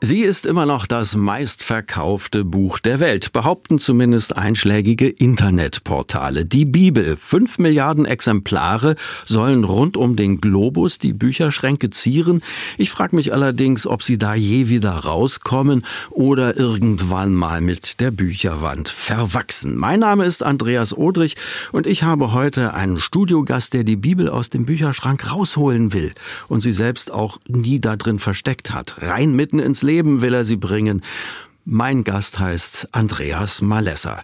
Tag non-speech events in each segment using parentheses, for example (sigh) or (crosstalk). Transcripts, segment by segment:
Sie ist immer noch das meistverkaufte Buch der Welt, behaupten zumindest einschlägige Internetportale. Die Bibel. Fünf Milliarden Exemplare sollen rund um den Globus die Bücherschränke zieren. Ich frage mich allerdings, ob sie da je wieder rauskommen oder irgendwann mal mit der Bücherwand verwachsen. Mein Name ist Andreas Odrich und ich habe heute einen Studiogast, der die Bibel aus dem Bücherschrank rausholen will und sie selbst auch nie da drin versteckt hat. Rein mitten ins Leben will er sie bringen. Mein Gast heißt Andreas Malesser.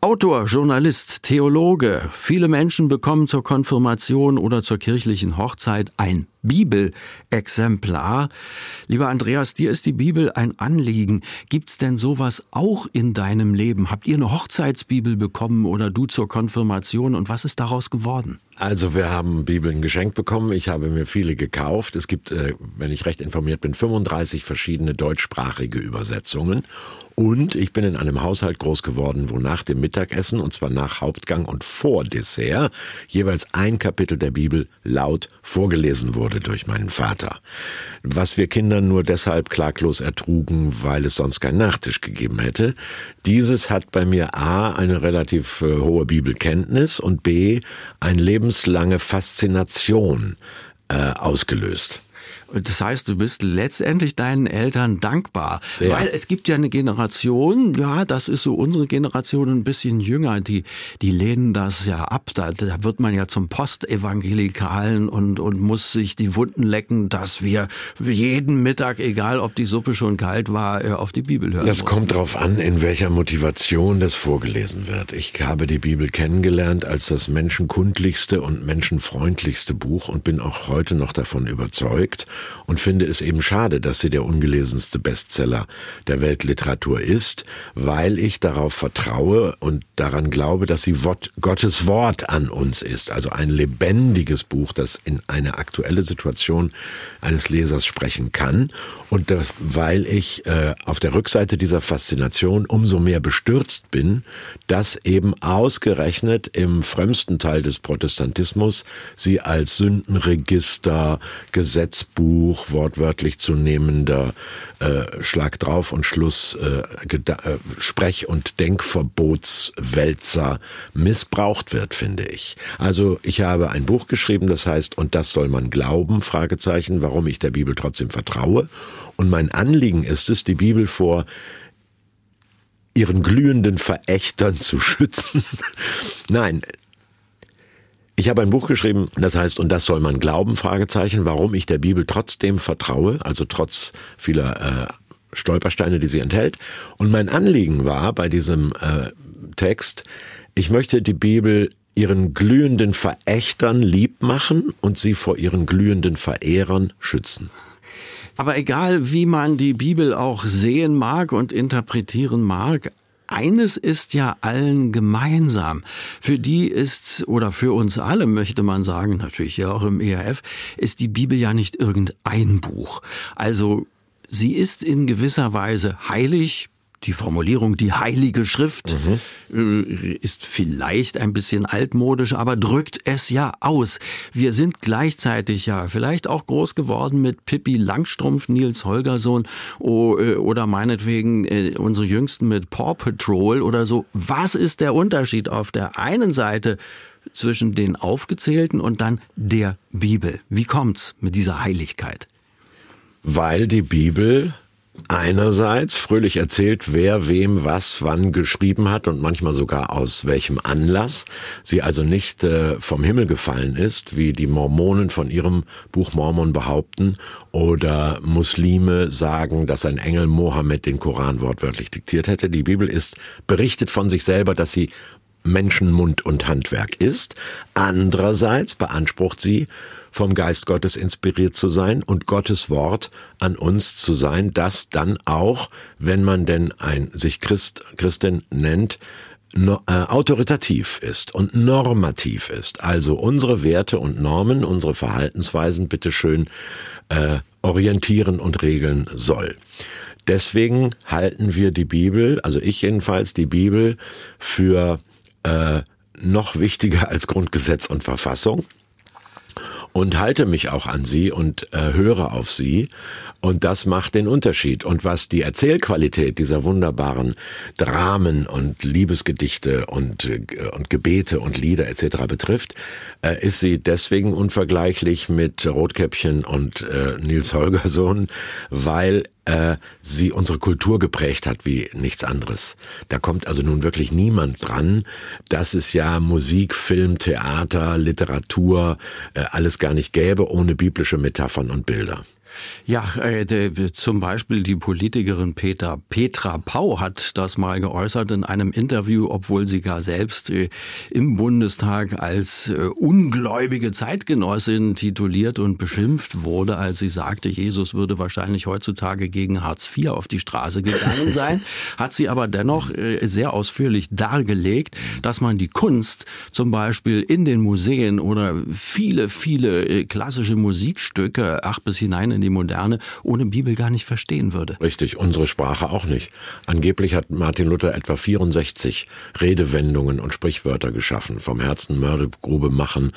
Autor, Journalist, Theologe. Viele Menschen bekommen zur Konfirmation oder zur kirchlichen Hochzeit ein Bibelexemplar. Lieber Andreas, dir ist die Bibel ein Anliegen. Gibt's denn sowas auch in deinem Leben? Habt ihr eine Hochzeitsbibel bekommen oder du zur Konfirmation und was ist daraus geworden? Also wir haben Bibeln geschenkt bekommen. Ich habe mir viele gekauft. Es gibt, äh, wenn ich recht informiert bin, 35 verschiedene deutschsprachige Übersetzungen. Und ich bin in einem Haushalt groß geworden, wo nach dem Mittagessen, und zwar nach Hauptgang und vor Dessert, jeweils ein Kapitel der Bibel laut vorgelesen wurde durch meinen Vater. Was wir Kindern nur deshalb klaglos ertrugen, weil es sonst keinen Nachtisch gegeben hätte. Dieses hat bei mir A eine relativ äh, hohe Bibelkenntnis und B eine lebenslange Faszination äh, ausgelöst. Das heißt, du bist letztendlich deinen Eltern dankbar. Sehr. Weil es gibt ja eine Generation, ja, das ist so unsere Generation ein bisschen jünger, die, die lehnen das ja ab. Da, da wird man ja zum Postevangelikalen und, und muss sich die Wunden lecken, dass wir jeden Mittag, egal ob die Suppe schon kalt war, äh, auf die Bibel hören. Das mussten. kommt drauf an, in welcher Motivation das vorgelesen wird. Ich habe die Bibel kennengelernt als das menschenkundlichste und menschenfreundlichste Buch und bin auch heute noch davon überzeugt und finde es eben schade, dass sie der ungelesenste Bestseller der Weltliteratur ist, weil ich darauf vertraue und daran glaube, dass sie Gottes Wort an uns ist, also ein lebendiges Buch, das in eine aktuelle Situation eines Lesers sprechen kann. Und das, weil ich äh, auf der Rückseite dieser Faszination umso mehr bestürzt bin, dass eben ausgerechnet im frömmsten Teil des Protestantismus sie als Sündenregister, Gesetzbuch Buch wortwörtlich zu nehmender äh, Schlag drauf und Schluss äh, äh, Sprech- und Denkverbotswälzer missbraucht wird, finde ich. Also ich habe ein Buch geschrieben, das heißt, und das soll man glauben, Fragezeichen, warum ich der Bibel trotzdem vertraue. Und mein Anliegen ist es, die Bibel vor ihren glühenden Verächtern zu schützen. (laughs) Nein, ich habe ein Buch geschrieben, das heißt, und das soll man glauben, Fragezeichen, warum ich der Bibel trotzdem vertraue, also trotz vieler äh, Stolpersteine, die sie enthält. Und mein Anliegen war bei diesem äh, Text, ich möchte die Bibel ihren glühenden Verächtern lieb machen und sie vor ihren glühenden Verehrern schützen. Aber egal, wie man die Bibel auch sehen mag und interpretieren mag, eines ist ja allen gemeinsam. Für die ist, oder für uns alle möchte man sagen, natürlich ja auch im ERF, ist die Bibel ja nicht irgendein Buch. Also sie ist in gewisser Weise heilig, die Formulierung die heilige Schrift mhm. ist vielleicht ein bisschen altmodisch, aber drückt es ja aus. Wir sind gleichzeitig ja vielleicht auch groß geworden mit Pippi Langstrumpf, Nils Holgerssohn äh, oder meinetwegen äh, unsere Jüngsten mit Paw Patrol oder so. Was ist der Unterschied auf der einen Seite zwischen den aufgezählten und dann der Bibel? Wie kommt's mit dieser Heiligkeit? Weil die Bibel einerseits fröhlich erzählt, wer wem was wann geschrieben hat und manchmal sogar aus welchem Anlass. Sie also nicht äh, vom Himmel gefallen ist, wie die Mormonen von ihrem Buch Mormon behaupten oder Muslime sagen, dass ein Engel Mohammed den Koran wortwörtlich diktiert hätte. Die Bibel ist berichtet von sich selber, dass sie Menschenmund und Handwerk ist. Andererseits beansprucht sie, vom Geist Gottes inspiriert zu sein und Gottes Wort an uns zu sein, das dann auch, wenn man denn ein sich Christ, Christin nennt, no, äh, autoritativ ist und normativ ist. Also unsere Werte und Normen, unsere Verhaltensweisen bitteschön äh, orientieren und regeln soll. Deswegen halten wir die Bibel, also ich jedenfalls, die Bibel für äh, noch wichtiger als Grundgesetz und Verfassung und halte mich auch an sie und äh, höre auf sie. Und das macht den Unterschied. Und was die Erzählqualität dieser wunderbaren Dramen und Liebesgedichte und, äh, und Gebete und Lieder etc. betrifft, äh, ist sie deswegen unvergleichlich mit Rotkäppchen und äh, Nils Holgersson, weil äh, sie unsere Kultur geprägt hat wie nichts anderes. Da kommt also nun wirklich niemand dran. Das ist ja Musik, Film, Theater, Literatur, äh, alles gar nicht gäbe ohne biblische Metaphern und Bilder. Ja, äh, de, zum Beispiel die Politikerin Peter, Petra Pau hat das mal geäußert in einem Interview, obwohl sie gar selbst äh, im Bundestag als äh, ungläubige Zeitgenossin tituliert und beschimpft wurde, als sie sagte, Jesus würde wahrscheinlich heutzutage gegen Hartz IV auf die Straße gegangen (laughs) sein, hat sie aber dennoch äh, sehr ausführlich dargelegt, dass man die Kunst zum Beispiel in den Museen oder viele, viele äh, klassische Musikstücke, ach bis hinein in die Moderne ohne Bibel gar nicht verstehen würde. Richtig, unsere Sprache auch nicht. Angeblich hat Martin Luther etwa 64 Redewendungen und Sprichwörter geschaffen. Vom Herzen Mördegrube machen,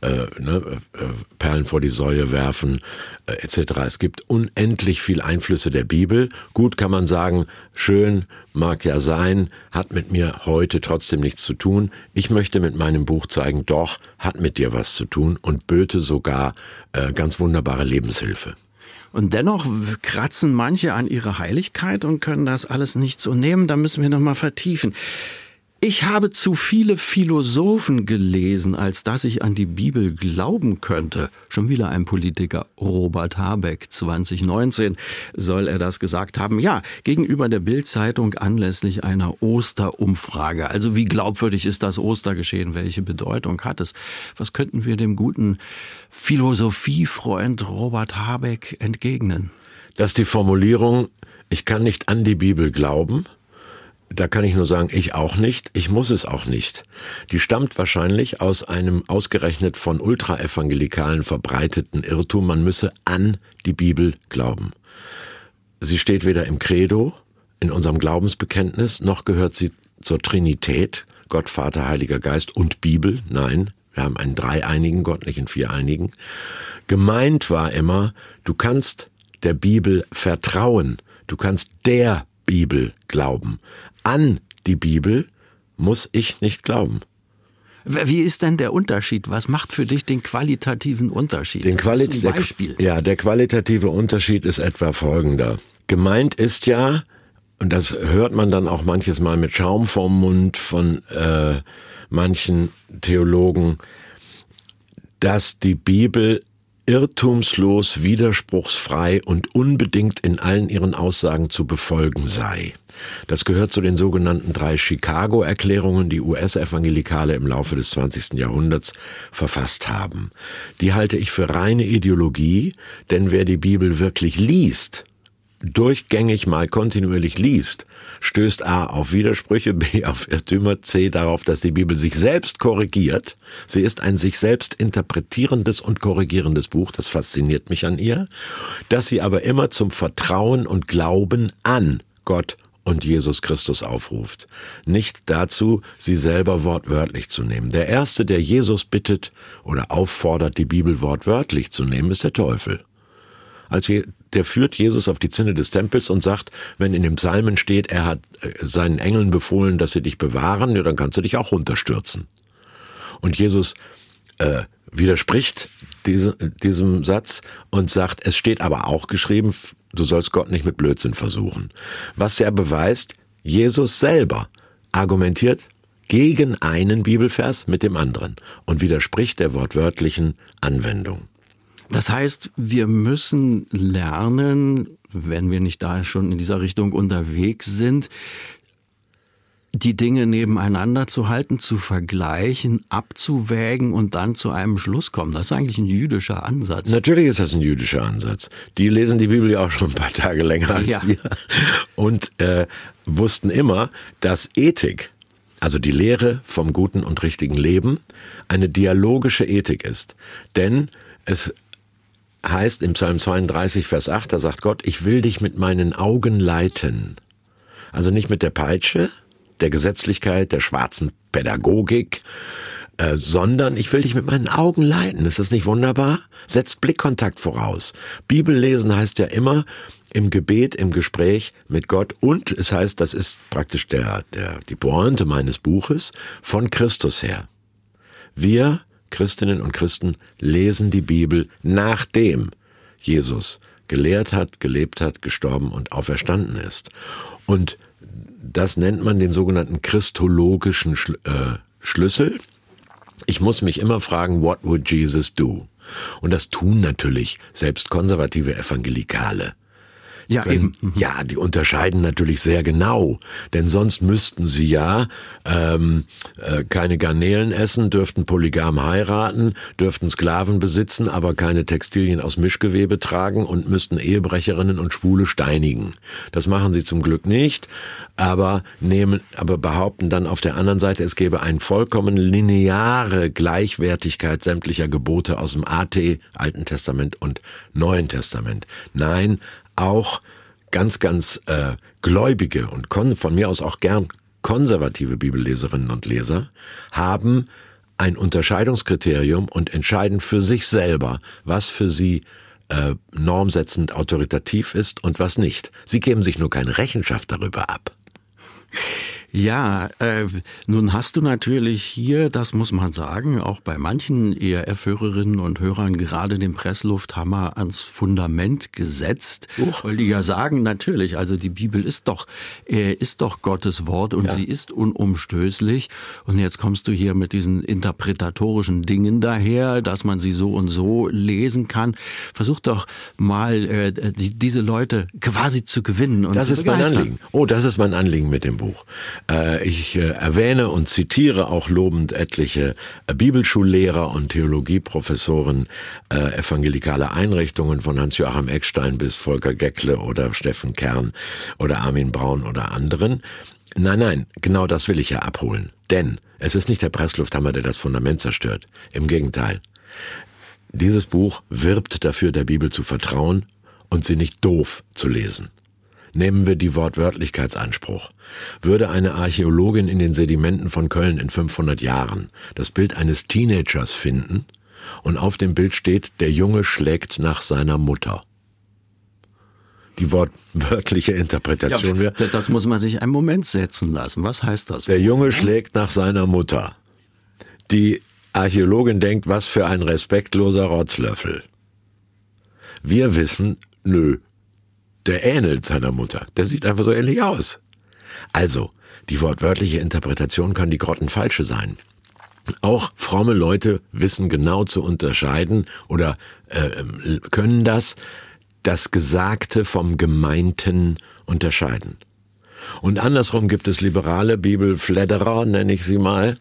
äh, ne, äh, Perlen vor die Säue werfen, äh, etc. Es gibt unendlich viel Einflüsse der Bibel. Gut kann man sagen, schön mag ja sein, hat mit mir heute trotzdem nichts zu tun. Ich möchte mit meinem Buch zeigen, doch, hat mit dir was zu tun und böte sogar äh, ganz wunderbare Lebenshilfe. Und dennoch kratzen manche an ihre Heiligkeit und können das alles nicht so nehmen. Da müssen wir noch mal vertiefen. Ich habe zu viele Philosophen gelesen, als dass ich an die Bibel glauben könnte. Schon wieder ein Politiker, Robert Habeck, 2019 soll er das gesagt haben. Ja, gegenüber der Bildzeitung anlässlich einer Osterumfrage. Also wie glaubwürdig ist das Ostergeschehen? Welche Bedeutung hat es? Was könnten wir dem guten Philosophiefreund Robert Habeck entgegnen? Dass die Formulierung, ich kann nicht an die Bibel glauben, da kann ich nur sagen, ich auch nicht. Ich muss es auch nicht. Die stammt wahrscheinlich aus einem ausgerechnet von Ultraevangelikalen verbreiteten Irrtum, man müsse an die Bibel glauben. Sie steht weder im Credo, in unserem Glaubensbekenntnis, noch gehört sie zur Trinität, Gott, Vater, Heiliger Geist und Bibel. Nein, wir haben einen dreieinigen Gott, nicht einen viereinigen. Gemeint war immer, du kannst der Bibel vertrauen. Du kannst der Bibel glauben. An die Bibel muss ich nicht glauben. Wie ist denn der Unterschied? Was macht für dich den qualitativen Unterschied? Den Quali Beispiel. Der, ja, der qualitative Unterschied ist etwa folgender. Gemeint ist ja, und das hört man dann auch manches Mal mit Schaum vorm Mund von äh, manchen Theologen, dass die Bibel irrtumslos, widerspruchsfrei und unbedingt in allen ihren Aussagen zu befolgen sei. Das gehört zu den sogenannten drei Chicago-Erklärungen, die US-Evangelikale im Laufe des 20. Jahrhunderts verfasst haben. Die halte ich für reine Ideologie, denn wer die Bibel wirklich liest, durchgängig mal kontinuierlich liest, stößt A auf Widersprüche, B auf Irrtümer, C darauf, dass die Bibel sich selbst korrigiert. Sie ist ein sich selbst interpretierendes und korrigierendes Buch, das fasziniert mich an ihr, dass sie aber immer zum Vertrauen und Glauben an Gott und Jesus Christus aufruft. Nicht dazu, sie selber wortwörtlich zu nehmen. Der Erste, der Jesus bittet oder auffordert, die Bibel wortwörtlich zu nehmen, ist der Teufel als der führt Jesus auf die Zinne des Tempels und sagt, wenn in dem Psalmen steht, er hat äh, seinen Engeln befohlen, dass sie dich bewahren, ja, dann kannst du dich auch runterstürzen. Und Jesus äh, widerspricht diese, diesem Satz und sagt, es steht aber auch geschrieben, du sollst Gott nicht mit Blödsinn versuchen. Was er beweist, Jesus selber argumentiert gegen einen Bibelvers mit dem anderen und widerspricht der wortwörtlichen Anwendung. Das heißt, wir müssen lernen, wenn wir nicht da schon in dieser Richtung unterwegs sind, die Dinge nebeneinander zu halten, zu vergleichen, abzuwägen und dann zu einem Schluss kommen. Das ist eigentlich ein jüdischer Ansatz. Natürlich ist das ein jüdischer Ansatz. Die lesen die Bibel ja auch schon ein paar Tage länger als ja. wir und äh, wussten immer, dass Ethik, also die Lehre vom guten und richtigen Leben, eine dialogische Ethik ist. Denn es heißt im Psalm 32, Vers 8, da sagt Gott, ich will dich mit meinen Augen leiten. Also nicht mit der Peitsche, der Gesetzlichkeit, der schwarzen Pädagogik, äh, sondern ich will dich mit meinen Augen leiten. Ist das nicht wunderbar? Setzt Blickkontakt voraus. Bibellesen heißt ja immer im Gebet, im Gespräch mit Gott und es heißt, das ist praktisch der, der, die Pointe meines Buches, von Christus her. Wir, Christinnen und Christen, lesen die Bibel nachdem Jesus gelehrt hat, gelebt hat, gestorben und auferstanden ist. Und das nennt man den sogenannten christologischen äh, Schlüssel. Ich muss mich immer fragen, what would Jesus do? Und das tun natürlich selbst konservative Evangelikale. Ja, können, eben. Mhm. Ja, die unterscheiden natürlich sehr genau, denn sonst müssten sie ja ähm, äh, keine Garnelen essen, dürften polygam heiraten, dürften Sklaven besitzen, aber keine Textilien aus Mischgewebe tragen und müssten Ehebrecherinnen und Schwule steinigen. Das machen sie zum Glück nicht, aber nehmen, aber behaupten dann auf der anderen Seite, es gäbe eine vollkommen lineare Gleichwertigkeit sämtlicher Gebote aus dem AT, Alten Testament und Neuen Testament. Nein, auch ganz, ganz äh, gläubige und von mir aus auch gern konservative Bibelleserinnen und Leser haben ein Unterscheidungskriterium und entscheiden für sich selber, was für sie äh, normsetzend autoritativ ist und was nicht. Sie geben sich nur keine Rechenschaft darüber ab. Ja, äh, nun hast du natürlich hier, das muss man sagen, auch bei manchen ERF-Hörerinnen und Hörern gerade den Presslufthammer ans Fundament gesetzt, Uch. weil die ja sagen, natürlich, also die Bibel ist doch, äh, ist doch Gottes Wort und ja. sie ist unumstößlich. Und jetzt kommst du hier mit diesen interpretatorischen Dingen daher, dass man sie so und so lesen kann. Versuch doch mal, äh, die, diese Leute quasi zu gewinnen. Und das zu ist mein Anliegen. Oh, das ist mein Anliegen mit dem Buch. Äh, ich äh, erwähne und zitiere auch lobend etliche äh, Bibelschullehrer und Theologieprofessoren evangelikaler Einrichtungen von Hans-Joachim Eckstein bis Volker Geckle oder Steffen Kern oder Armin Braun oder anderen. Nein, nein, genau das will ich ja abholen. Denn es ist nicht der Presslufthammer, der das Fundament zerstört. Im Gegenteil. Dieses Buch wirbt dafür, der Bibel zu vertrauen und sie nicht doof zu lesen. Nehmen wir die Wortwörtlichkeitsanspruch. Würde eine Archäologin in den Sedimenten von Köln in 500 Jahren das Bild eines Teenagers finden und auf dem Bild steht, der Junge schlägt nach seiner Mutter. Die wortwörtliche Interpretation ja, wäre. Das muss man sich einen Moment setzen lassen. Was heißt das? Der Junge schlägt nach seiner Mutter. Die Archäologin denkt, was für ein respektloser Rotzlöffel. Wir wissen, nö, der ähnelt seiner Mutter. Der sieht einfach so ähnlich aus. Also, die wortwörtliche Interpretation kann die grottenfalsche sein. Auch fromme Leute wissen genau zu unterscheiden oder äh, können das, das Gesagte vom Gemeinten unterscheiden. Und andersrum gibt es liberale Bibelfledderer, nenne ich sie mal,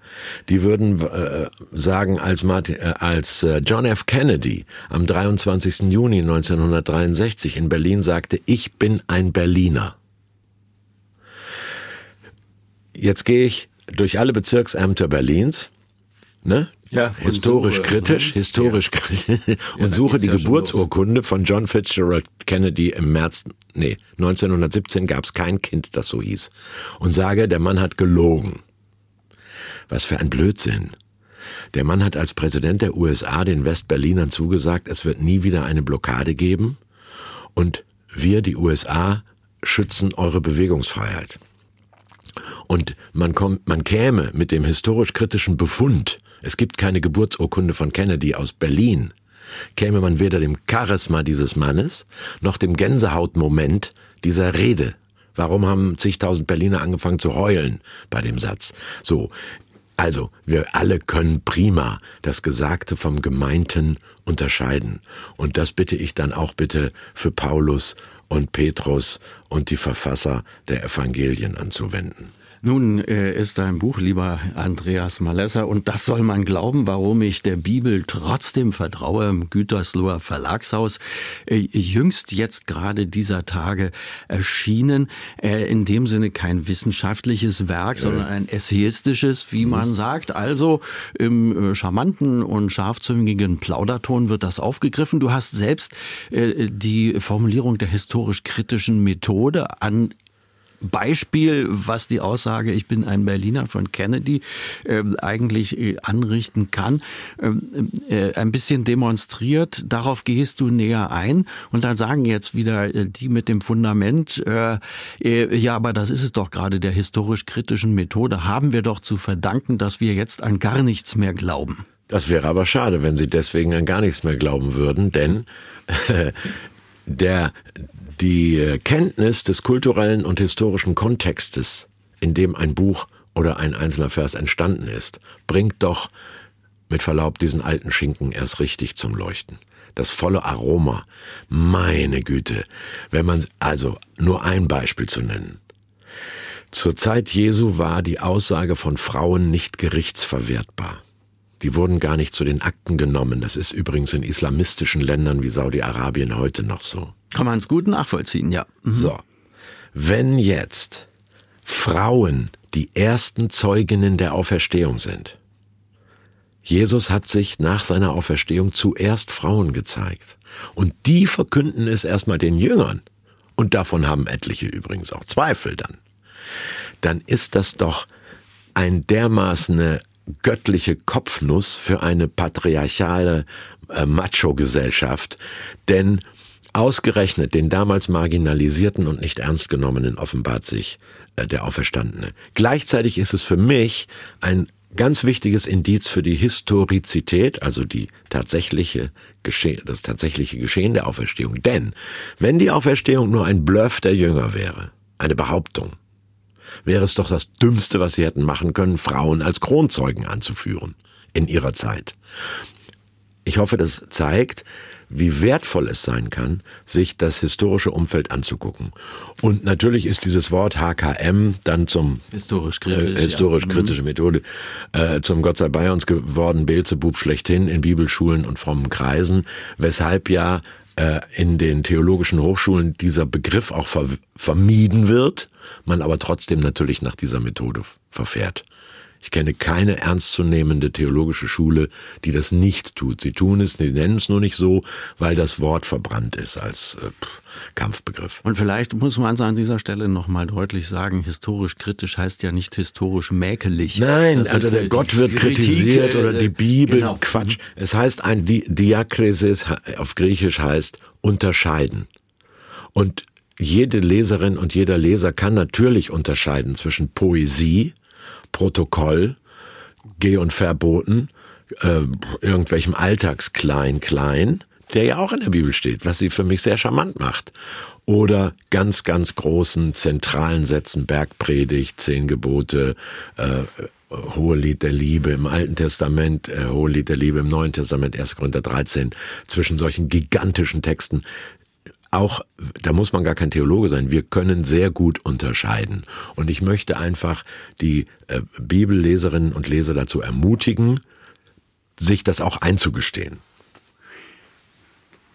die würden äh, sagen, als, Martin, äh, als äh, John F. Kennedy am 23. Juni 1963 in Berlin sagte, ich bin ein Berliner. Jetzt gehe ich durch alle Bezirksämter Berlins, ne? Ja, historisch suche, kritisch, ne? historisch ja. kritisch (laughs) und ja, suche die ja Geburtsurkunde von John Fitzgerald Kennedy im März, nee, 1917 gab es kein Kind, das so hieß. Und sage, der Mann hat gelogen. Was für ein Blödsinn. Der Mann hat als Präsident der USA den Westberlinern zugesagt, es wird nie wieder eine Blockade geben und wir, die USA, schützen eure Bewegungsfreiheit. Und man kommt, man käme mit dem historisch kritischen Befund, es gibt keine Geburtsurkunde von Kennedy aus Berlin, käme man weder dem Charisma dieses Mannes noch dem Gänsehautmoment dieser Rede. Warum haben zigtausend Berliner angefangen zu heulen bei dem Satz? So. Also, wir alle können prima das Gesagte vom Gemeinten unterscheiden. Und das bitte ich dann auch bitte für Paulus und Petrus und die Verfasser der Evangelien anzuwenden. Nun äh, ist dein Buch, lieber Andreas Malesser, und das soll man glauben, warum ich der Bibel trotzdem vertraue, im Gütersloher Verlagshaus, äh, jüngst jetzt gerade dieser Tage erschienen, äh, in dem Sinne kein wissenschaftliches Werk, sondern ein essayistisches, wie mhm. man sagt. Also im charmanten und scharfzüngigen Plauderton wird das aufgegriffen. Du hast selbst die Formulierung der historisch-kritischen Methode an Beispiel, was die Aussage, ich bin ein Berliner von Kennedy, äh, eigentlich äh, anrichten kann, ähm, äh, ein bisschen demonstriert. Darauf gehst du näher ein. Und dann sagen jetzt wieder äh, die mit dem Fundament, äh, äh, ja, aber das ist es doch gerade der historisch-kritischen Methode, haben wir doch zu verdanken, dass wir jetzt an gar nichts mehr glauben. Das wäre aber schade, wenn Sie deswegen an gar nichts mehr glauben würden, denn (laughs) der, die Kenntnis des kulturellen und historischen Kontextes, in dem ein Buch oder ein einzelner Vers entstanden ist, bringt doch mit Verlaub diesen alten Schinken erst richtig zum Leuchten. Das volle Aroma. Meine Güte. Wenn man, also nur ein Beispiel zu nennen. Zur Zeit Jesu war die Aussage von Frauen nicht gerichtsverwertbar. Die wurden gar nicht zu den Akten genommen. Das ist übrigens in islamistischen Ländern wie Saudi-Arabien heute noch so. Kann man es gut nachvollziehen, ja. Mhm. So. Wenn jetzt Frauen die ersten Zeuginnen der Auferstehung sind, Jesus hat sich nach seiner Auferstehung zuerst Frauen gezeigt. Und die verkünden es erstmal den Jüngern. Und davon haben etliche übrigens auch Zweifel dann. Dann ist das doch ein dermaßen göttliche Kopfnuss für eine patriarchale äh, Macho-Gesellschaft, denn ausgerechnet den damals marginalisierten und nicht ernst genommenen offenbart sich äh, der Auferstandene. Gleichzeitig ist es für mich ein ganz wichtiges Indiz für die Historizität, also die tatsächliche Gesche das tatsächliche Geschehen der Auferstehung. Denn wenn die Auferstehung nur ein Bluff der Jünger wäre, eine Behauptung, wäre es doch das Dümmste, was sie hätten machen können, Frauen als Kronzeugen anzuführen in ihrer Zeit. Ich hoffe, das zeigt, wie wertvoll es sein kann, sich das historische Umfeld anzugucken. Und natürlich ist dieses Wort HKM dann zum historisch kritisch, äh, historisch ja. kritische mhm. Methode äh, zum Gott sei bei uns geworden Beelzebub schlechthin in Bibelschulen und frommen Kreisen, weshalb ja äh, in den theologischen Hochschulen dieser Begriff auch ver vermieden wird, man aber trotzdem natürlich nach dieser Methode verfährt. Ich kenne keine ernstzunehmende theologische Schule, die das nicht tut. Sie tun es, sie nennen es nur nicht so, weil das Wort verbrannt ist als äh, Kampfbegriff. Und vielleicht muss man an dieser Stelle nochmal deutlich sagen, historisch kritisch heißt ja nicht historisch mäkelig. Nein, das also der Gott wird Kritik, kritisiert oder die Bibel, genau. Quatsch. Es heißt ein Di Diakrisis auf Griechisch heißt unterscheiden. Und jede Leserin und jeder Leser kann natürlich unterscheiden zwischen Poesie, Protokoll, Geh- und Verboten, äh, irgendwelchem Alltagsklein-Klein, der ja auch in der Bibel steht, was sie für mich sehr charmant macht. Oder ganz, ganz großen zentralen Sätzen, Bergpredigt, Zehn Gebote, äh, Hohe Lied der Liebe im Alten Testament, äh, Hohe Lied der Liebe im Neuen Testament, 1. Korinther 13, zwischen solchen gigantischen Texten auch, da muss man gar kein Theologe sein, wir können sehr gut unterscheiden. Und ich möchte einfach die äh, Bibelleserinnen und Leser dazu ermutigen, sich das auch einzugestehen.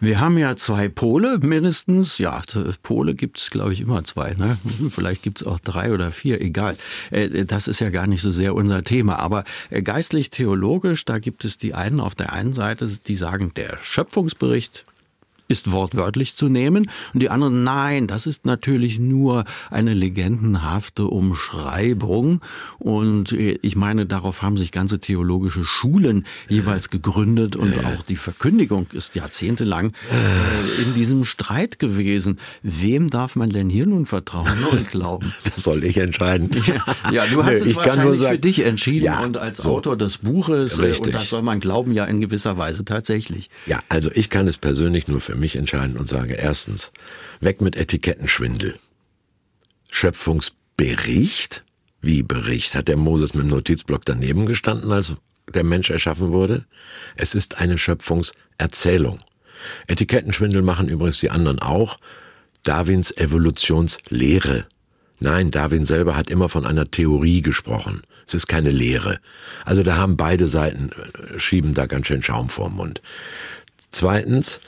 Wir haben ja zwei Pole mindestens. Ja, Pole gibt es, glaube ich, immer zwei. Ne? Vielleicht gibt es auch drei oder vier, egal. Äh, das ist ja gar nicht so sehr unser Thema. Aber äh, geistlich-theologisch, da gibt es die einen auf der einen Seite, die sagen, der Schöpfungsbericht ist wortwörtlich zu nehmen. Und die anderen, nein, das ist natürlich nur eine legendenhafte Umschreibung. Und äh, ich meine, darauf haben sich ganze theologische Schulen jeweils gegründet und auch die Verkündigung ist jahrzehntelang äh, in diesem Streit gewesen. Wem darf man denn hier nun vertrauen und (laughs) glauben? Das soll ich entscheiden. (laughs) Ja, du hast es ich wahrscheinlich sagen, für dich entschieden ja, und als so, Autor des Buches. Äh, richtig. Und das soll man glauben ja in gewisser Weise tatsächlich. Ja, also ich kann es persönlich nur für mich mich entscheiden und sage erstens, weg mit Etikettenschwindel. Schöpfungsbericht? Wie Bericht? Hat der Moses mit dem Notizblock daneben gestanden, als der Mensch erschaffen wurde? Es ist eine Schöpfungserzählung. Etikettenschwindel machen übrigens die anderen auch. Darwins Evolutionslehre. Nein, Darwin selber hat immer von einer Theorie gesprochen. Es ist keine Lehre. Also da haben beide Seiten, äh, schieben da ganz schön Schaum vorm Mund. Zweitens,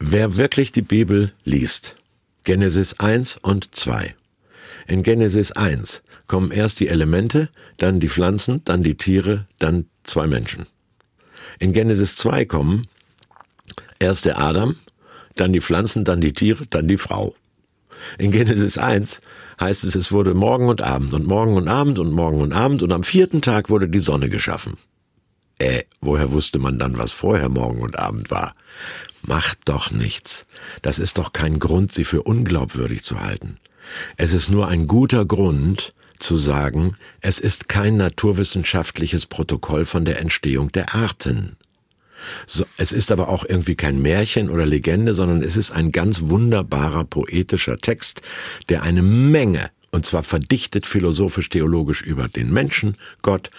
Wer wirklich die Bibel liest, Genesis 1 und 2. In Genesis 1 kommen erst die Elemente, dann die Pflanzen, dann die Tiere, dann zwei Menschen. In Genesis 2 kommen erst der Adam, dann die Pflanzen, dann die Tiere, dann die Frau. In Genesis 1 heißt es, es wurde Morgen und Abend und Morgen und Abend und Morgen und Abend und am vierten Tag wurde die Sonne geschaffen. Äh, woher wusste man dann, was vorher Morgen und Abend war? Macht doch nichts. Das ist doch kein Grund, sie für unglaubwürdig zu halten. Es ist nur ein guter Grund, zu sagen, es ist kein naturwissenschaftliches Protokoll von der Entstehung der Arten. So, es ist aber auch irgendwie kein Märchen oder Legende, sondern es ist ein ganz wunderbarer poetischer Text, der eine Menge und zwar verdichtet philosophisch-theologisch über den Menschen, Gott,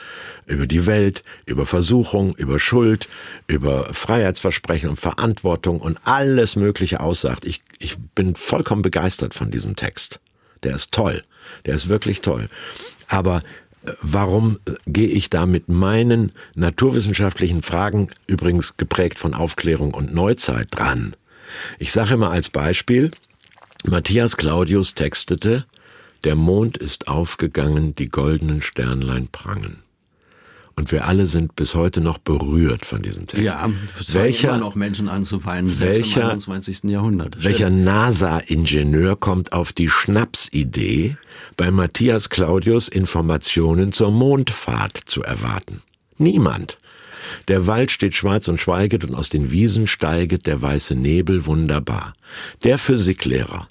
über die Welt, über Versuchung, über Schuld, über Freiheitsversprechen und Verantwortung und alles Mögliche aussagt. Ich, ich bin vollkommen begeistert von diesem Text. Der ist toll. Der ist wirklich toll. Aber äh, warum äh, gehe ich da mit meinen naturwissenschaftlichen Fragen, übrigens geprägt von Aufklärung und Neuzeit, dran? Ich sage immer als Beispiel, Matthias Claudius textete, der Mond ist aufgegangen, die goldenen Sternlein prangen. Und wir alle sind bis heute noch berührt von diesem Text. Ja, es welcher immer noch Menschen anzuweinen, selbst welcher, im 21. Jahrhundert. Welcher NASA-Ingenieur kommt auf die Schnapsidee, bei Matthias Claudius Informationen zur Mondfahrt zu erwarten? Niemand. Der Wald steht schwarz und schweiget und aus den Wiesen steiget der weiße Nebel wunderbar. Der Physiklehrer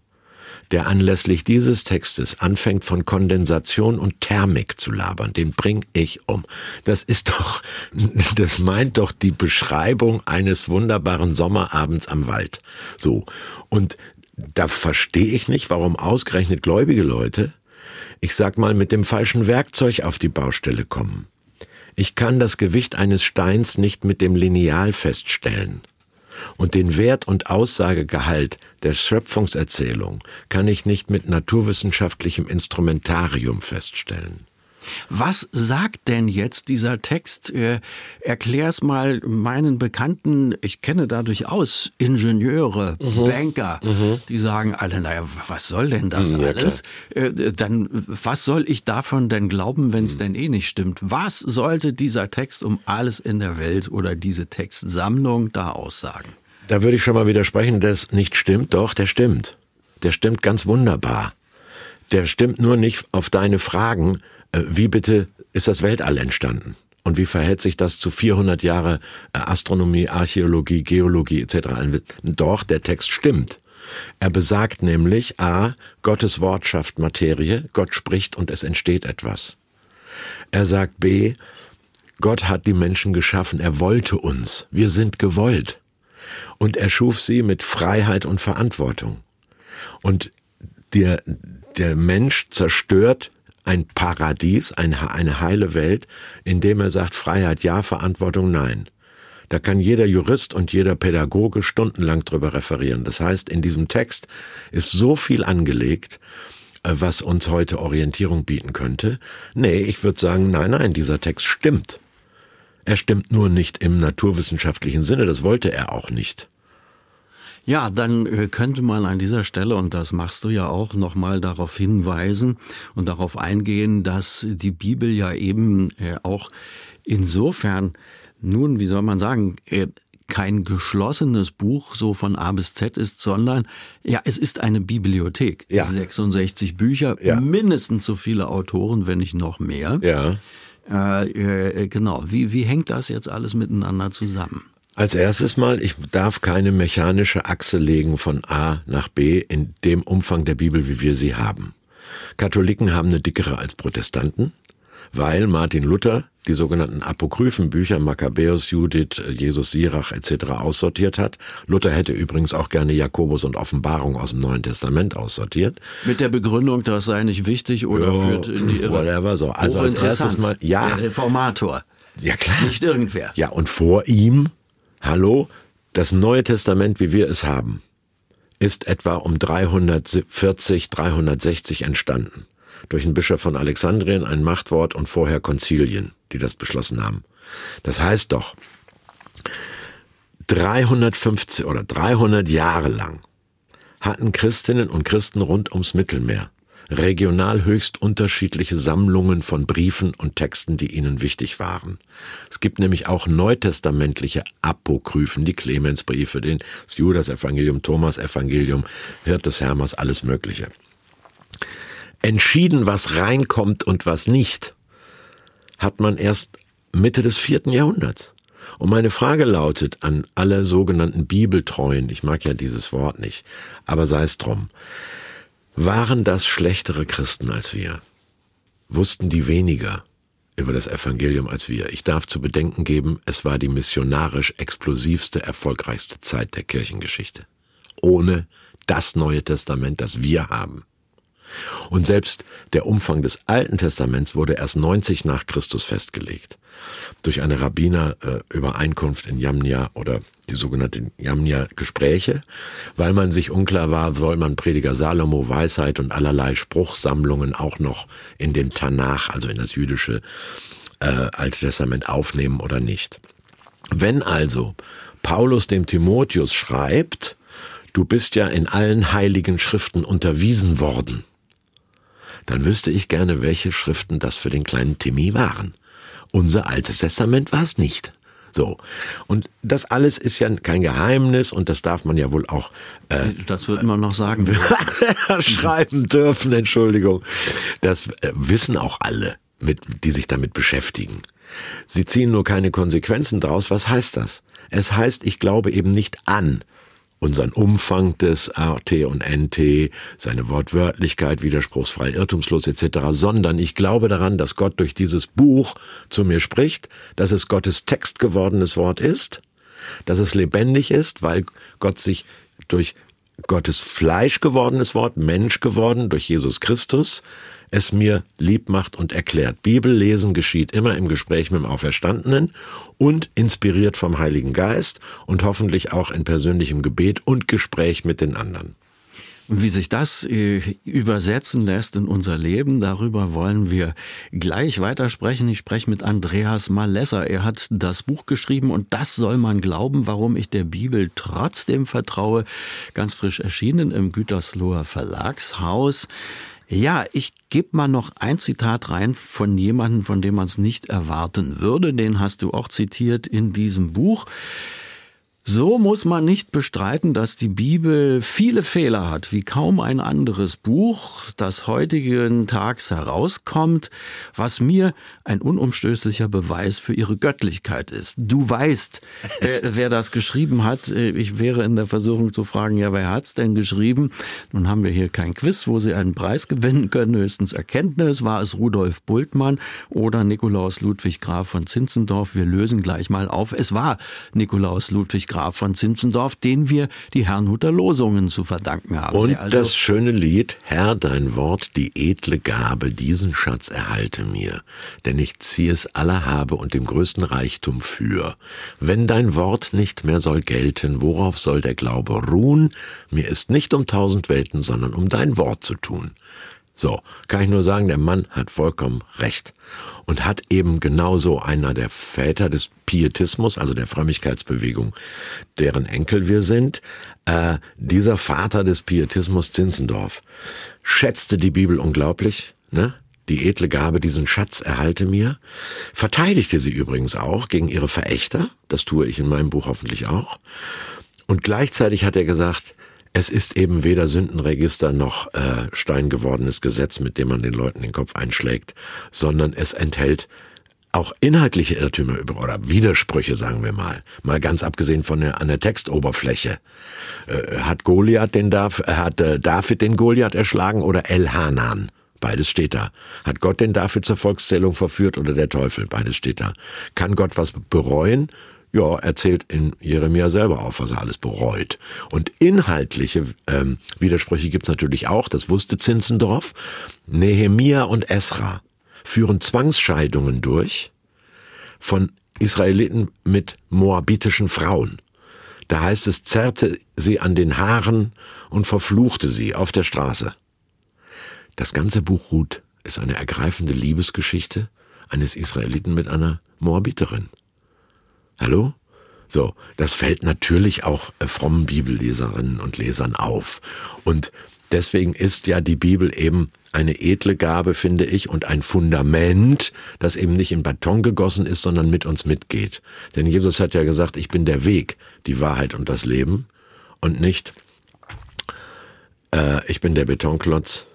der anlässlich dieses Textes anfängt von Kondensation und Thermik zu labern, den bring ich um. Das ist doch, (laughs) das meint doch die Beschreibung eines wunderbaren Sommerabends am Wald. So. Und da verstehe ich nicht, warum ausgerechnet gläubige Leute, ich sag mal, mit dem falschen Werkzeug auf die Baustelle kommen. Ich kann das Gewicht eines Steins nicht mit dem Lineal feststellen. Und den Wert und Aussagegehalt der Schöpfungserzählung kann ich nicht mit naturwissenschaftlichem Instrumentarium feststellen. Was sagt denn jetzt dieser Text? Äh, erklär's mal meinen Bekannten, ich kenne da durchaus Ingenieure, mhm. Banker, mhm. die sagen alle, naja, was soll denn das ja, alles? Äh, dann, was soll ich davon denn glauben, wenn es mhm. denn eh nicht stimmt? Was sollte dieser Text um alles in der Welt oder diese Textsammlung da aussagen? Da würde ich schon mal widersprechen, dass nicht stimmt. Doch, der stimmt. Der stimmt ganz wunderbar. Der stimmt nur nicht auf deine Fragen, wie bitte ist das Weltall entstanden? Und wie verhält sich das zu 400 Jahre äh, Astronomie, Archäologie, Geologie etc.? Doch, der Text stimmt. Er besagt nämlich, a, Gottes Wort schafft Materie, Gott spricht und es entsteht etwas. Er sagt b, Gott hat die Menschen geschaffen, er wollte uns, wir sind gewollt. Und er schuf sie mit Freiheit und Verantwortung. Und der, der Mensch zerstört ein Paradies, eine heile Welt, in dem er sagt, Freiheit ja, Verantwortung nein. Da kann jeder Jurist und jeder Pädagoge stundenlang drüber referieren. Das heißt, in diesem Text ist so viel angelegt, äh, was uns heute Orientierung bieten könnte. Nee, ich würde sagen, nein, nein, dieser Text stimmt. Er stimmt nur nicht im naturwissenschaftlichen Sinne, das wollte er auch nicht. Ja, dann äh, könnte man an dieser Stelle, und das machst du ja auch, nochmal darauf hinweisen und darauf eingehen, dass die Bibel ja eben äh, auch insofern nun, wie soll man sagen, äh, kein geschlossenes Buch so von A bis Z ist, sondern ja, es ist eine Bibliothek. Ja. 66 Bücher, ja. mindestens so viele Autoren, wenn nicht noch mehr. Ja. Äh, äh, genau. Wie, wie hängt das jetzt alles miteinander zusammen? Als erstes mal, ich darf keine mechanische Achse legen von A nach B in dem Umfang der Bibel, wie wir sie haben. Katholiken haben eine dickere als Protestanten, weil Martin Luther die sogenannten Apokryphenbücher Makkabäus, Judith, Jesus Sirach etc. aussortiert hat. Luther hätte übrigens auch gerne Jakobus und Offenbarung aus dem Neuen Testament aussortiert. Mit der Begründung, das sei nicht wichtig oder ja, führt in die Irre. Whatever so. Also als erstes mal, ja. Der Reformator. Ja klar. Nicht irgendwer. Ja, und vor ihm Hallo, das Neue Testament, wie wir es haben, ist etwa um 340, 360 entstanden. Durch einen Bischof von Alexandrien, ein Machtwort und vorher Konzilien, die das beschlossen haben. Das heißt doch, 350 oder 300 Jahre lang hatten Christinnen und Christen rund ums Mittelmeer regional höchst unterschiedliche Sammlungen von Briefen und Texten, die ihnen wichtig waren. Es gibt nämlich auch neutestamentliche Apokryphen, die Clemensbriefe, den Judas-Evangelium, Thomas-Evangelium, Hirt des Hermers, alles Mögliche. entschieden, was reinkommt und was nicht, hat man erst Mitte des vierten Jahrhunderts. Und meine Frage lautet an alle sogenannten Bibeltreuen, ich mag ja dieses Wort nicht, aber sei es drum, waren das schlechtere Christen als wir? Wussten die weniger über das Evangelium als wir? Ich darf zu bedenken geben, es war die missionarisch explosivste, erfolgreichste Zeit der Kirchengeschichte. Ohne das Neue Testament, das wir haben. Und selbst der Umfang des Alten Testaments wurde erst 90 nach Christus festgelegt. Durch eine Rabbinerübereinkunft äh, in Jamnia oder die sogenannten Jamnia-Gespräche, weil man sich unklar war, soll man Prediger Salomo Weisheit und allerlei Spruchsammlungen auch noch in den Tanach, also in das jüdische äh, Alte Testament aufnehmen oder nicht. Wenn also Paulus dem Timotheus schreibt, du bist ja in allen heiligen Schriften unterwiesen worden, dann wüsste ich gerne, welche Schriften das für den kleinen Timmy waren. Unser altes Testament war es nicht. So. Und das alles ist ja kein Geheimnis und das darf man ja wohl auch. Äh, das wird man noch sagen. (laughs) schreiben dürfen, Entschuldigung. Das äh, wissen auch alle, mit, die sich damit beschäftigen. Sie ziehen nur keine Konsequenzen daraus. Was heißt das? Es heißt, ich glaube eben nicht an, unseren Umfang des RT und NT, seine Wortwörtlichkeit, widerspruchsfrei, irrtumslos etc., sondern ich glaube daran, dass Gott durch dieses Buch zu mir spricht, dass es Gottes Text gewordenes Wort ist, dass es lebendig ist, weil Gott sich durch Gottes Fleisch gewordenes Wort, Mensch geworden, durch Jesus Christus, es mir lieb macht und erklärt. Bibellesen geschieht immer im Gespräch mit dem Auferstandenen und inspiriert vom Heiligen Geist und hoffentlich auch in persönlichem Gebet und Gespräch mit den anderen. Wie sich das äh, übersetzen lässt in unser Leben, darüber wollen wir gleich weitersprechen. Ich spreche mit Andreas Malesser. Er hat das Buch geschrieben und das soll man glauben, warum ich der Bibel trotzdem vertraue. Ganz frisch erschienen im Gütersloher Verlagshaus. Ja, ich gebe mal noch ein Zitat rein von jemandem, von dem man es nicht erwarten würde. Den hast du auch zitiert in diesem Buch. So muss man nicht bestreiten, dass die Bibel viele Fehler hat, wie kaum ein anderes Buch, das heutigen Tags herauskommt, was mir ein unumstößlicher Beweis für ihre Göttlichkeit ist. Du weißt, (laughs) wer, wer das geschrieben hat. Ich wäre in der Versuchung zu fragen, ja, wer hat's denn geschrieben? Nun haben wir hier kein Quiz, wo Sie einen Preis gewinnen können, höchstens Erkenntnis. War es Rudolf Bultmann oder Nikolaus Ludwig Graf von Zinzendorf? Wir lösen gleich mal auf. Es war Nikolaus Ludwig Graf Graf von Zinzendorf, den wir die Herrnhuter Losungen zu verdanken haben. Und also das schöne Lied, Herr, dein Wort, die edle Gabe, diesen Schatz erhalte mir, denn ich ziehe es aller habe und dem größten Reichtum für. Wenn dein Wort nicht mehr soll gelten, worauf soll der Glaube ruhen? Mir ist nicht um tausend Welten, sondern um dein Wort zu tun. So, kann ich nur sagen, der Mann hat vollkommen recht und hat eben genauso einer der Väter des Pietismus, also der Frömmigkeitsbewegung, deren Enkel wir sind, äh, dieser Vater des Pietismus Zinzendorf schätzte die Bibel unglaublich, ne? Die edle Gabe, diesen Schatz erhalte mir, verteidigte sie übrigens auch gegen ihre Verächter, das tue ich in meinem Buch hoffentlich auch, und gleichzeitig hat er gesagt, es ist eben weder Sündenregister noch äh, steingewordenes Gesetz, mit dem man den Leuten den Kopf einschlägt, sondern es enthält auch inhaltliche Irrtümer über oder Widersprüche, sagen wir mal. Mal ganz abgesehen von der, an der Textoberfläche. Äh, hat Goliath den Dav, äh, hat äh, David den Goliath erschlagen oder Elhanan? Beides steht da. Hat Gott den David zur Volkszählung verführt oder der Teufel? Beides steht da. Kann Gott was bereuen? Ja, erzählt in Jeremia selber auf, was er alles bereut. Und inhaltliche ähm, Widersprüche gibt's natürlich auch, das wusste Zinzendorf. Nehemia und Esra führen Zwangsscheidungen durch von Israeliten mit moabitischen Frauen. Da heißt es, zerrte sie an den Haaren und verfluchte sie auf der Straße. Das ganze Buch Ruth ist eine ergreifende Liebesgeschichte eines Israeliten mit einer Moabiterin. Hallo? So, das fällt natürlich auch äh, frommen Bibelleserinnen und Lesern auf. Und deswegen ist ja die Bibel eben eine edle Gabe, finde ich, und ein Fundament, das eben nicht in Beton gegossen ist, sondern mit uns mitgeht. Denn Jesus hat ja gesagt, ich bin der Weg, die Wahrheit und das Leben und nicht, äh, ich bin der Betonklotz,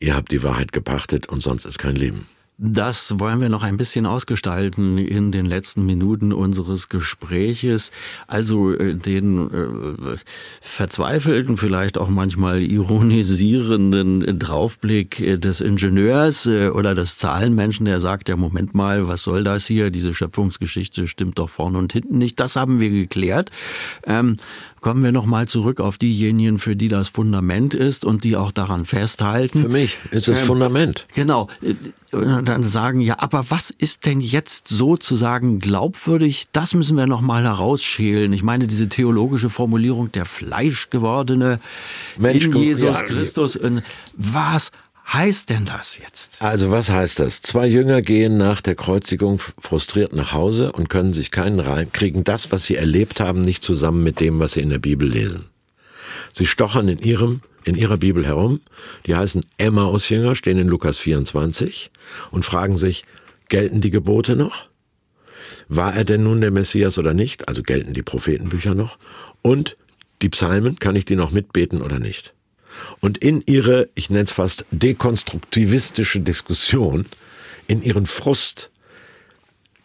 ihr habt die Wahrheit gepachtet und sonst ist kein Leben. Das wollen wir noch ein bisschen ausgestalten in den letzten Minuten unseres Gespräches. Also äh, den äh, verzweifelten, vielleicht auch manchmal ironisierenden Draufblick des Ingenieurs äh, oder des Zahlenmenschen, der sagt, ja Moment mal, was soll das hier? Diese Schöpfungsgeschichte stimmt doch vorne und hinten nicht. Das haben wir geklärt. Ähm, Kommen wir nochmal zurück auf diejenigen, für die das Fundament ist und die auch daran festhalten. Für mich ist es ähm, Fundament. Genau. Und dann sagen, ja, aber was ist denn jetzt sozusagen glaubwürdig? Das müssen wir nochmal herausschälen. Ich meine, diese theologische Formulierung, der fleischgewordene Mensch, in Jesus ja, Christus. Was heißt denn das jetzt? Also was heißt das? Zwei Jünger gehen nach der Kreuzigung frustriert nach Hause und können sich keinen Reim, kriegen das, was sie erlebt haben, nicht zusammen mit dem, was sie in der Bibel lesen. Sie stochern in ihrem, in ihrer Bibel herum. Die heißen Emmaus-Jünger, stehen in Lukas 24 und fragen sich, gelten die Gebote noch? War er denn nun der Messias oder nicht? Also gelten die Prophetenbücher noch? Und die Psalmen, kann ich die noch mitbeten oder nicht? Und in ihre, ich nenne es fast dekonstruktivistische Diskussion, in ihren Frust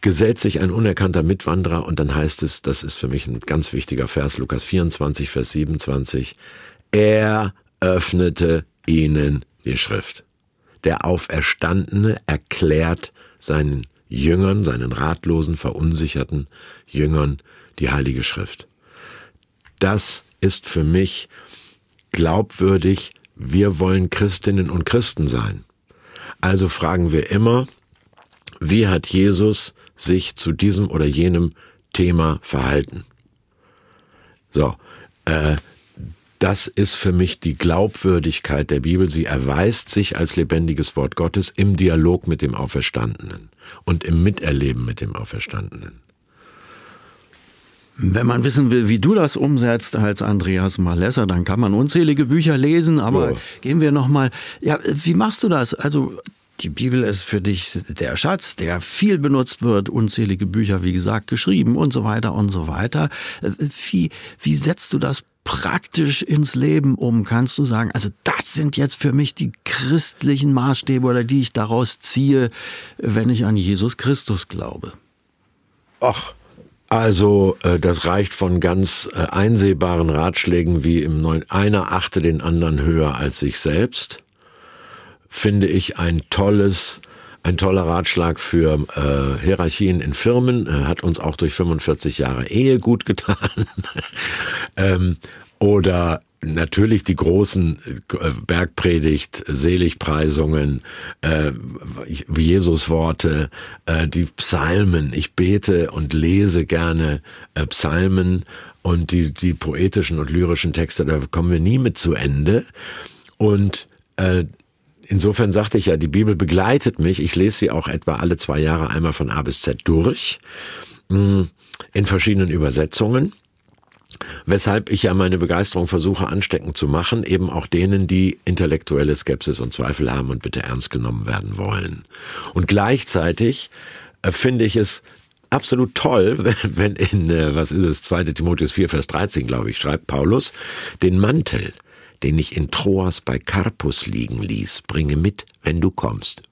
gesellt sich ein unerkannter Mitwanderer und dann heißt es, das ist für mich ein ganz wichtiger Vers, Lukas 24, Vers 27, er öffnete ihnen die Schrift. Der Auferstandene erklärt seinen Jüngern, seinen ratlosen, verunsicherten Jüngern die Heilige Schrift. Das ist für mich glaubwürdig, wir wollen Christinnen und Christen sein. Also fragen wir immer, wie hat Jesus sich zu diesem oder jenem Thema verhalten? So, äh, das ist für mich die Glaubwürdigkeit der Bibel. Sie erweist sich als lebendiges Wort Gottes im Dialog mit dem Auferstandenen und im Miterleben mit dem Auferstandenen. Wenn man wissen will, wie du das umsetzt als Andreas Malesser, dann kann man unzählige Bücher lesen, aber oh. gehen wir nochmal, ja, wie machst du das? Also, die Bibel ist für dich der Schatz, der viel benutzt wird, unzählige Bücher, wie gesagt, geschrieben und so weiter und so weiter. Wie, wie setzt du das praktisch ins Leben um? Kannst du sagen, also das sind jetzt für mich die christlichen Maßstäbe oder die ich daraus ziehe, wenn ich an Jesus Christus glaube? Ach, also äh, das reicht von ganz äh, einsehbaren Ratschlägen wie im neuen einer achte den anderen höher als sich selbst, finde ich ein tolles ein toller Ratschlag für äh, Hierarchien in Firmen, äh, hat uns auch durch 45 Jahre Ehe gut getan. (laughs) ähm, oder natürlich die großen äh, Bergpredigt, Seligpreisungen, äh, Jesusworte, äh, die Psalmen. Ich bete und lese gerne äh, Psalmen und die, die poetischen und lyrischen Texte, da kommen wir nie mit zu Ende. Und äh, insofern sagte ich ja, die Bibel begleitet mich. Ich lese sie auch etwa alle zwei Jahre einmal von A bis Z durch, mm, in verschiedenen Übersetzungen. Weshalb ich ja meine Begeisterung versuche ansteckend zu machen, eben auch denen, die intellektuelle Skepsis und Zweifel haben und bitte ernst genommen werden wollen. Und gleichzeitig äh, finde ich es absolut toll, (laughs) wenn, in, äh, was ist es, 2. Timotheus 4, Vers 13, glaube ich, schreibt Paulus, den Mantel, den ich in Troas bei Carpus liegen ließ, bringe mit, wenn du kommst.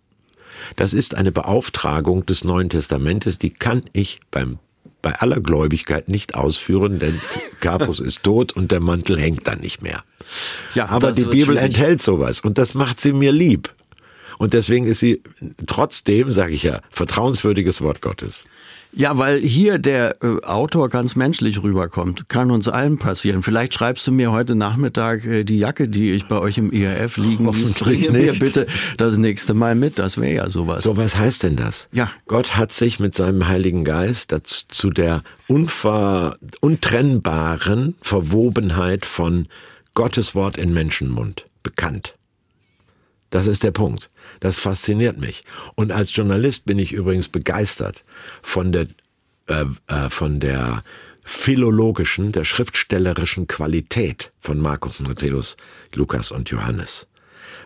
Das ist eine Beauftragung des Neuen Testamentes, die kann ich beim bei aller Gläubigkeit nicht ausführen, denn Carpus ist tot und der Mantel hängt dann nicht mehr. Ja, aber die Bibel enthält sowas und das macht sie mir lieb. Und deswegen ist sie trotzdem, sage ich ja, vertrauenswürdiges Wort Gottes. Ja, weil hier der äh, Autor ganz menschlich rüberkommt. Kann uns allen passieren. Vielleicht schreibst du mir heute Nachmittag äh, die Jacke, die ich bei euch im IRF liegen ließ. Bring mir bitte das nächste Mal mit. Das wäre ja sowas. So, was heißt denn das? Ja. Gott hat sich mit seinem Heiligen Geist dazu, zu der unver, untrennbaren Verwobenheit von Gottes Wort in Menschenmund bekannt. Das ist der Punkt. Das fasziniert mich. Und als Journalist bin ich übrigens begeistert von der, äh, äh, von der philologischen, der schriftstellerischen Qualität von Markus, Matthäus, Lukas und Johannes.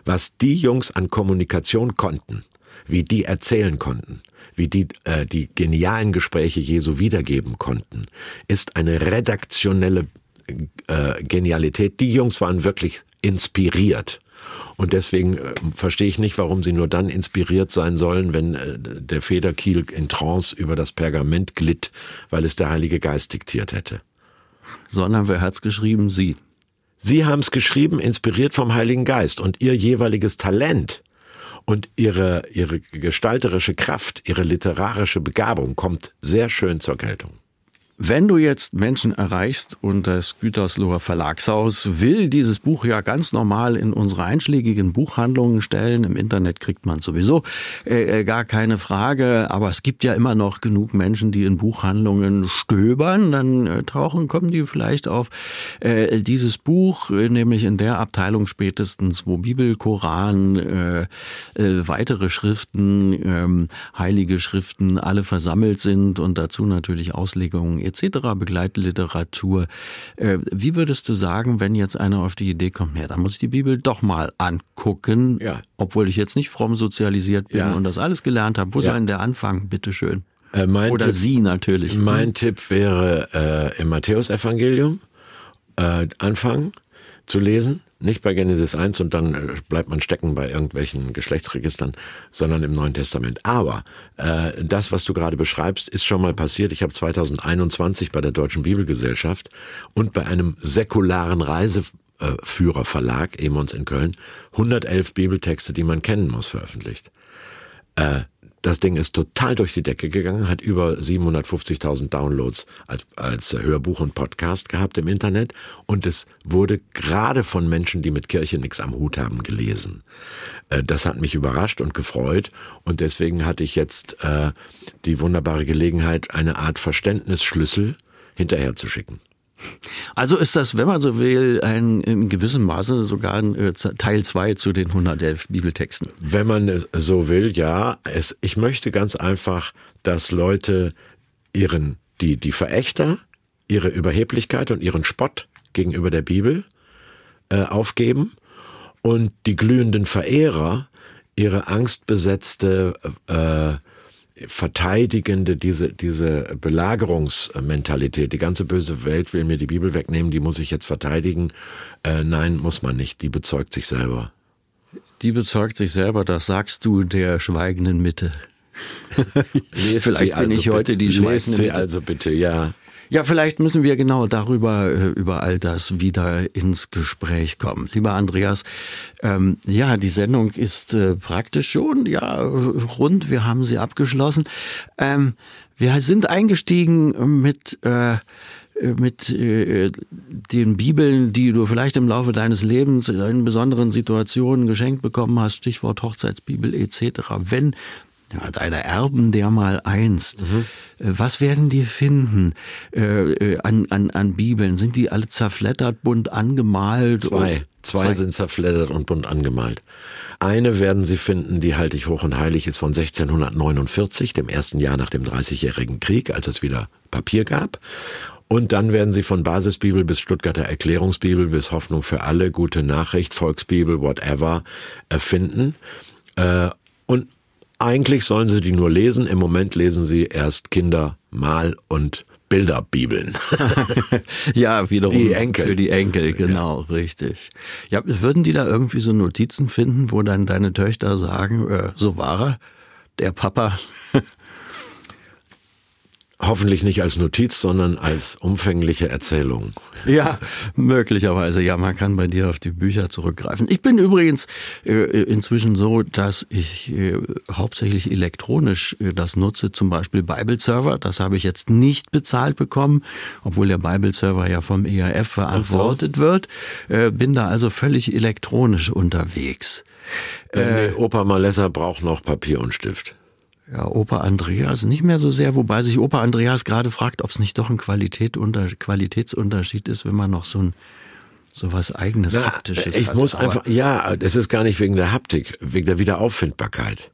Was die Jungs an Kommunikation konnten, wie die erzählen konnten, wie die äh, die genialen Gespräche Jesu wiedergeben konnten, ist eine redaktionelle äh, Genialität. Die Jungs waren wirklich inspiriert Und deswegen äh, verstehe ich nicht, warum sie nur dann inspiriert sein sollen, wenn äh, der Federkiel in Trance über das Pergament glitt, weil es der Heilige Geist diktiert hätte. Sondern wer hat's geschrieben? Sie. Sie haben es geschrieben, inspiriert vom Heiligen Geist und ihr jeweiliges Talent und ihre, ihre gestalterische Kraft, ihre literarische Begabung kommt sehr schön zur Geltung. Wenn du jetzt Menschen erreichst und das Gütersloher Verlagshaus will dieses Buch ja ganz normal in unsere einschlägigen Buchhandlungen stellen, im Internet kriegt man sowieso äh, äh, gar keine Frage, aber es gibt ja immer noch genug Menschen, die in Buchhandlungen stöbern, dann äh, tauchen, kommen die vielleicht auf äh, dieses Buch, äh, nämlich in der Abteilung spätestens, wo Bibel, Koran, äh, weitere Schriften, äh, heilige Schriften alle versammelt sind und dazu natürlich Auslegungen etc., Begleitliteratur. Äh, wie würdest du sagen, wenn jetzt einer auf die Idee kommt, ja, da muss ich die Bibel doch mal angucken, ja. obwohl ich jetzt nicht fromm sozialisiert bin ja. und das alles gelernt habe. Wo ja. soll denn der Anfang, bitteschön? Äh, Oder Tipp, Sie natürlich. Mein hm? Tipp wäre äh, im Matthäusevangelium äh, anfangen zu lesen nicht bei Genesis 1 und dann äh, bleibt man stecken bei irgendwelchen Geschlechtsregistern, sondern im Neuen Testament. Aber äh, das, was du gerade beschreibst, ist schon mal passiert. Ich habe 2021 bei der Deutschen Bibelgesellschaft und bei einem säkularen Reiseführerverlag, Emons in Köln, 111 Bibeltexte, die man kennen muss, veröffentlicht. Äh, das Ding ist total durch die Decke gegangen, hat über 750.000 Downloads als, als Hörbuch und Podcast gehabt im Internet und es wurde gerade von Menschen, die mit Kirche nichts am Hut haben, gelesen. Äh, das hat mich überrascht und gefreut und deswegen hatte ich jetzt äh, die wunderbare Gelegenheit, eine Art Verständnisschlüssel hinterher zu schicken. Also ist das, wenn man so will, ein, in gewissem Maße sogar ein äh, Teil 2 zu den 111 Bibeltexten. Wenn man so will, ja. Es, ich möchte ganz einfach, dass Leute ihren, die, die Verächter, ihre Überheblichkeit und ihren Spott gegenüber der Bibel äh, aufgeben und die glühenden Verehrer ihre angstbesetzte äh, verteidigende, diese, diese Belagerungsmentalität, die ganze böse Welt will mir die Bibel wegnehmen, die muss ich jetzt verteidigen. Äh, nein, muss man nicht, die bezeugt sich selber. Die bezeugt sich selber, das sagst du der schweigenden Mitte. (laughs) Vielleicht bin also ich heute die schweigende Mitte. also bitte, ja. Ja, vielleicht müssen wir genau darüber, äh, über all das wieder ins Gespräch kommen. Lieber Andreas, ähm, ja, die Sendung ist äh, praktisch schon, ja, rund. Wir haben sie abgeschlossen. Ähm, wir sind eingestiegen mit, äh, mit äh, den Bibeln, die du vielleicht im Laufe deines Lebens in besonderen Situationen geschenkt bekommen hast, Stichwort Hochzeitsbibel etc. Wenn ja, deiner Erben der mal einst. Mhm. Äh, was werden die finden äh, äh, an, an, an Bibeln? Sind die alle zerflettert, bunt angemalt? Zwei. Zwei, Zwei sind zerflettert und bunt angemalt. Eine werden Sie finden, die halte ich hoch und heilig, ist von 1649, dem ersten Jahr nach dem Dreißigjährigen Krieg, als es wieder Papier gab. Und dann werden Sie von Basisbibel bis Stuttgarter Erklärungsbibel bis Hoffnung für alle, gute Nachricht, Volksbibel, whatever, finden. Und eigentlich sollen sie die nur lesen. Im Moment lesen sie erst Kinder, Mal und Bilderbibeln. (laughs) ja, wiederum die Enkel. für die Enkel, genau, ja. richtig. Ja, würden die da irgendwie so Notizen finden, wo dann deine Töchter sagen, äh, so war er, der Papa? (laughs) Hoffentlich nicht als Notiz, sondern als umfängliche Erzählung. Ja, möglicherweise. Ja, man kann bei dir auf die Bücher zurückgreifen. Ich bin übrigens äh, inzwischen so, dass ich äh, hauptsächlich elektronisch äh, das nutze, zum Beispiel Bible Server. Das habe ich jetzt nicht bezahlt bekommen, obwohl der Bible Server ja vom ERF verantwortet so. wird. Äh, bin da also völlig elektronisch unterwegs. Äh, nee, Opa Malessa braucht noch Papier und Stift. Ja, Opa Andreas nicht mehr so sehr, wobei sich Opa Andreas gerade fragt, ob es nicht doch ein Qualität unter, Qualitätsunterschied ist, wenn man noch so ein so was eigenes Na, haptisches ich hat. muss einfach ja, es ist gar nicht wegen der Haptik, wegen der Wiederauffindbarkeit.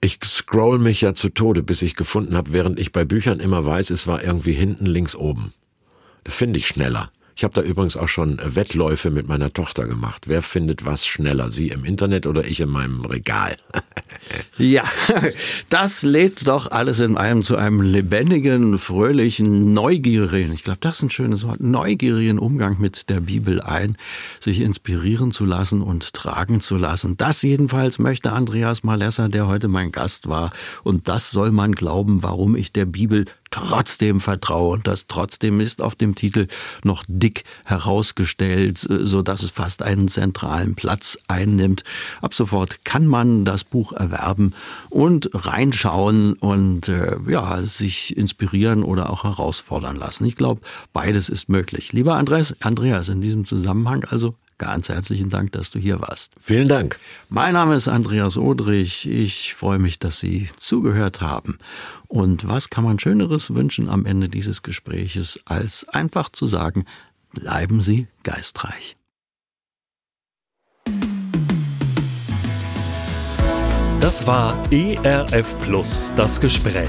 Ich scroll mich ja zu Tode, bis ich gefunden habe, während ich bei Büchern immer weiß, es war irgendwie hinten links oben. Das finde ich schneller. Ich habe da übrigens auch schon Wettläufe mit meiner Tochter gemacht. Wer findet was schneller? Sie im Internet oder ich in meinem Regal? (laughs) ja, das lädt doch alles in einem zu einem lebendigen, fröhlichen, neugierigen, ich glaube, das ist ein schönes Wort, neugierigen Umgang mit der Bibel ein, sich inspirieren zu lassen und tragen zu lassen. Das jedenfalls möchte Andreas Malesser, der heute mein Gast war. Und das soll man glauben, warum ich der Bibel trotzdem vertraue. Und das trotzdem ist auf dem Titel noch dick herausgestellt, so dass es fast einen zentralen Platz einnimmt. Ab sofort kann man das Buch erwerben und reinschauen und äh, ja, sich inspirieren oder auch herausfordern lassen. Ich glaube, beides ist möglich. Lieber Andreas, Andreas, in diesem Zusammenhang also Ganz herzlichen Dank, dass du hier warst. Vielen Dank. Mein Name ist Andreas Odrich. Ich freue mich, dass Sie zugehört haben. Und was kann man Schöneres wünschen am Ende dieses Gespräches, als einfach zu sagen, bleiben Sie geistreich. Das war ERF Plus, das Gespräch.